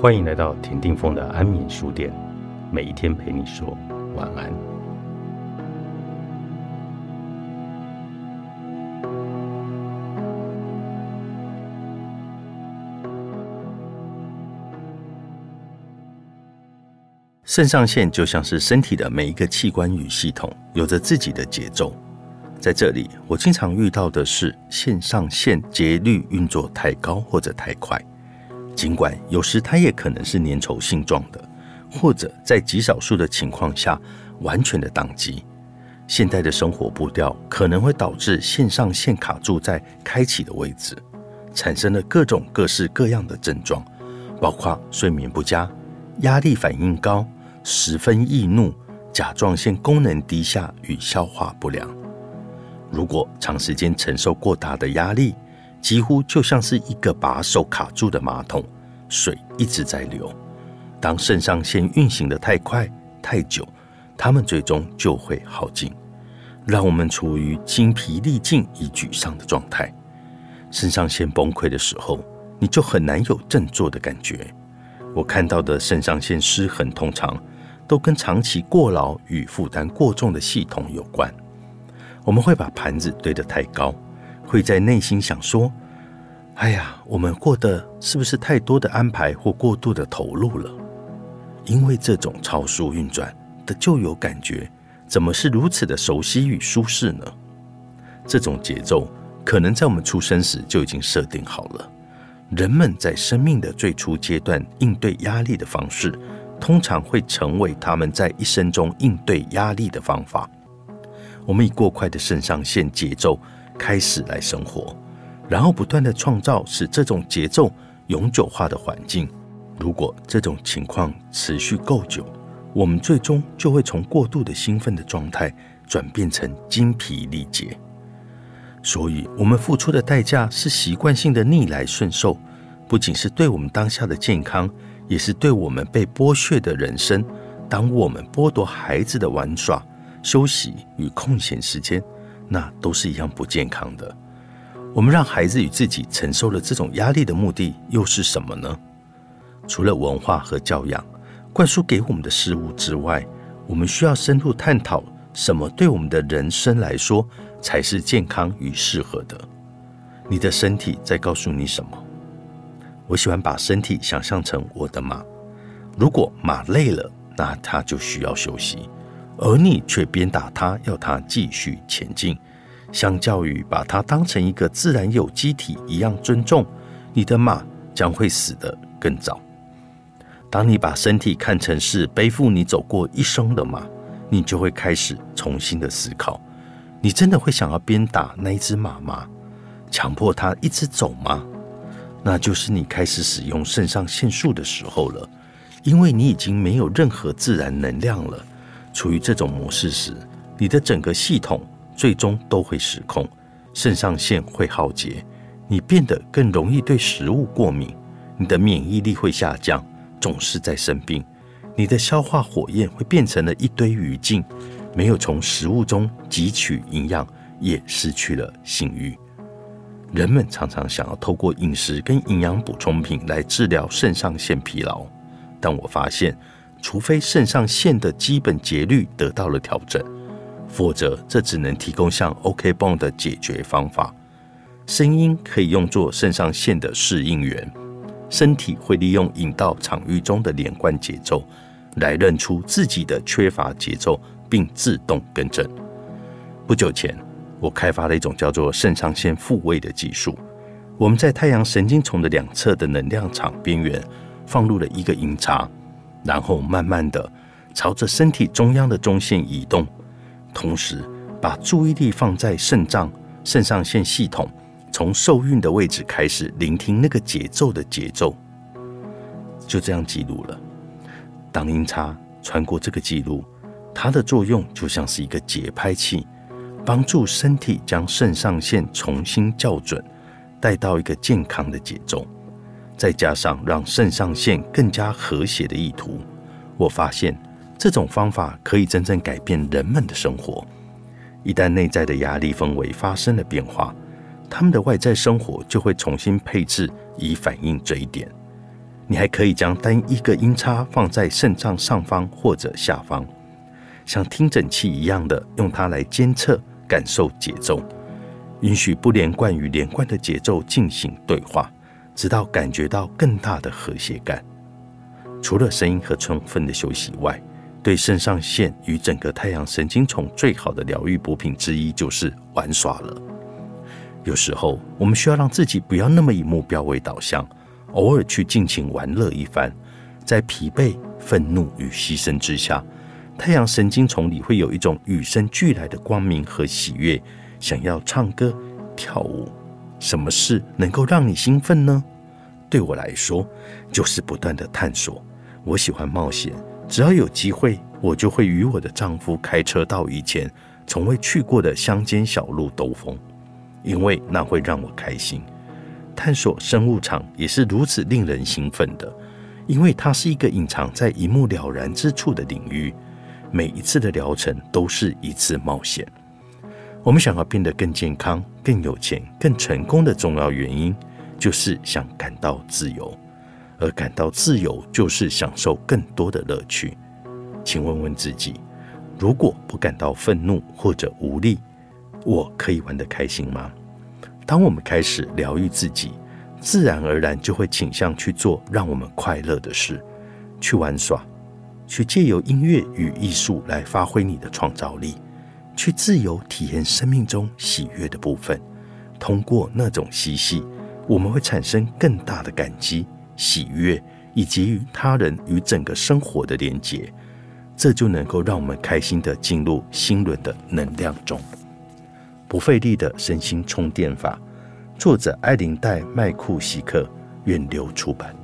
欢迎来到田定峰的安眠书店，每一天陪你说晚安。肾上腺就像是身体的每一个器官与系统，有着自己的节奏。在这里，我经常遇到的是肾上腺节律运作太高或者太快。尽管有时它也可能是粘稠性状的，或者在极少数的情况下完全的宕机。现代的生活步调可能会导致线上线卡住在开启的位置，产生了各种各式各样的症状，包括睡眠不佳、压力反应高、十分易怒、甲状腺功能低下与消化不良。如果长时间承受过大的压力，几乎就像是一个把手卡住的马桶，水一直在流。当肾上腺运行的太快、太久，它们最终就会耗尽，让我们处于精疲力尽与沮丧的状态。肾上腺崩溃的时候，你就很难有振作的感觉。我看到的肾上腺失衡，通常都跟长期过劳与负担过重的系统有关。我们会把盘子堆得太高。会在内心想说：“哎呀，我们过得是不是太多的安排或过度的投入了？因为这种超速运转的旧有感觉，怎么是如此的熟悉与舒适呢？这种节奏可能在我们出生时就已经设定好了。人们在生命的最初阶段应对压力的方式，通常会成为他们在一生中应对压力的方法。我们以过快的肾上腺节奏。”开始来生活，然后不断的创造使这种节奏永久化的环境。如果这种情况持续够久，我们最终就会从过度的兴奋的状态转变成精疲力竭。所以，我们付出的代价是习惯性的逆来顺受，不仅是对我们当下的健康，也是对我们被剥削的人生。当我们剥夺孩子的玩耍、休息与空闲时间。那都是一样不健康的。我们让孩子与自己承受了这种压力的目的又是什么呢？除了文化和教养灌输给我们的事物之外，我们需要深入探讨什么对我们的人生来说才是健康与适合的。你的身体在告诉你什么？我喜欢把身体想象成我的马。如果马累了，那它就需要休息。而你却鞭打它，要它继续前进。相较于把它当成一个自然有机体一样尊重，你的马将会死得更早。当你把身体看成是背负你走过一生的马，你就会开始重新的思考：你真的会想要鞭打那一只马吗？强迫它一直走吗？那就是你开始使用肾上腺素的时候了，因为你已经没有任何自然能量了。处于这种模式时，你的整个系统最终都会失控，肾上腺会耗竭，你变得更容易对食物过敏，你的免疫力会下降，总是在生病，你的消化火焰会变成了一堆余烬，没有从食物中汲取营养，也失去了性欲。人们常常想要透过饮食跟营养补充品来治疗肾上腺疲劳，但我发现。除非肾上腺的基本节律得到了调整，否则这只能提供像 OK 泵的解决方法。声音可以用作肾上腺的适应源，身体会利用引到场域中的连贯节奏来认出自己的缺乏节奏，并自动更正。不久前，我开发了一种叫做肾上腺复位的技术。我们在太阳神经丛的两侧的能量场边缘放入了一个音叉。然后慢慢的朝着身体中央的中线移动，同时把注意力放在肾脏、肾上腺系统，从受孕的位置开始聆听那个节奏的节奏，就这样记录了。当音叉穿过这个记录，它的作用就像是一个节拍器，帮助身体将肾上腺重新校准，带到一个健康的节奏。再加上让肾上腺更加和谐的意图，我发现这种方法可以真正改变人们的生活。一旦内在的压力氛围发生了变化，他们的外在生活就会重新配置以反映这一点。你还可以将单一个音叉放在肾脏上方或者下方，像听诊器一样的用它来监测、感受节奏，允许不连贯与连贯的节奏进行对话，直到感觉到更大的和谐感。除了声音和充分的休息外，对肾上腺与整个太阳神经丛最好的疗愈补品之一就是玩耍了。有时候，我们需要让自己不要那么以目标为导向，偶尔去尽情玩乐一番。在疲惫、愤怒与牺牲之下，太阳神经丛里会有一种与生俱来的光明和喜悦，想要唱歌、跳舞。什么事能够让你兴奋呢？对我来说，就是不断的探索。我喜欢冒险。只要有机会，我就会与我的丈夫开车到以前从未去过的乡间小路兜风，因为那会让我开心。探索生物场也是如此令人兴奋的，因为它是一个隐藏在一目了然之处的领域。每一次的疗程都是一次冒险。我们想要变得更健康、更有钱、更成功的重要原因，就是想感到自由。而感到自由，就是享受更多的乐趣。请问问自己，如果不感到愤怒或者无力，我可以玩得开心吗？当我们开始疗愈自己，自然而然就会倾向去做让我们快乐的事，去玩耍，去借由音乐与艺术来发挥你的创造力，去自由体验生命中喜悦的部分。通过那种嬉戏，我们会产生更大的感激。喜悦以及与他人与整个生活的连结，这就能够让我们开心的进入心轮的能量中。不费力的身心充电法，作者艾琳戴麦库西克，远流出版。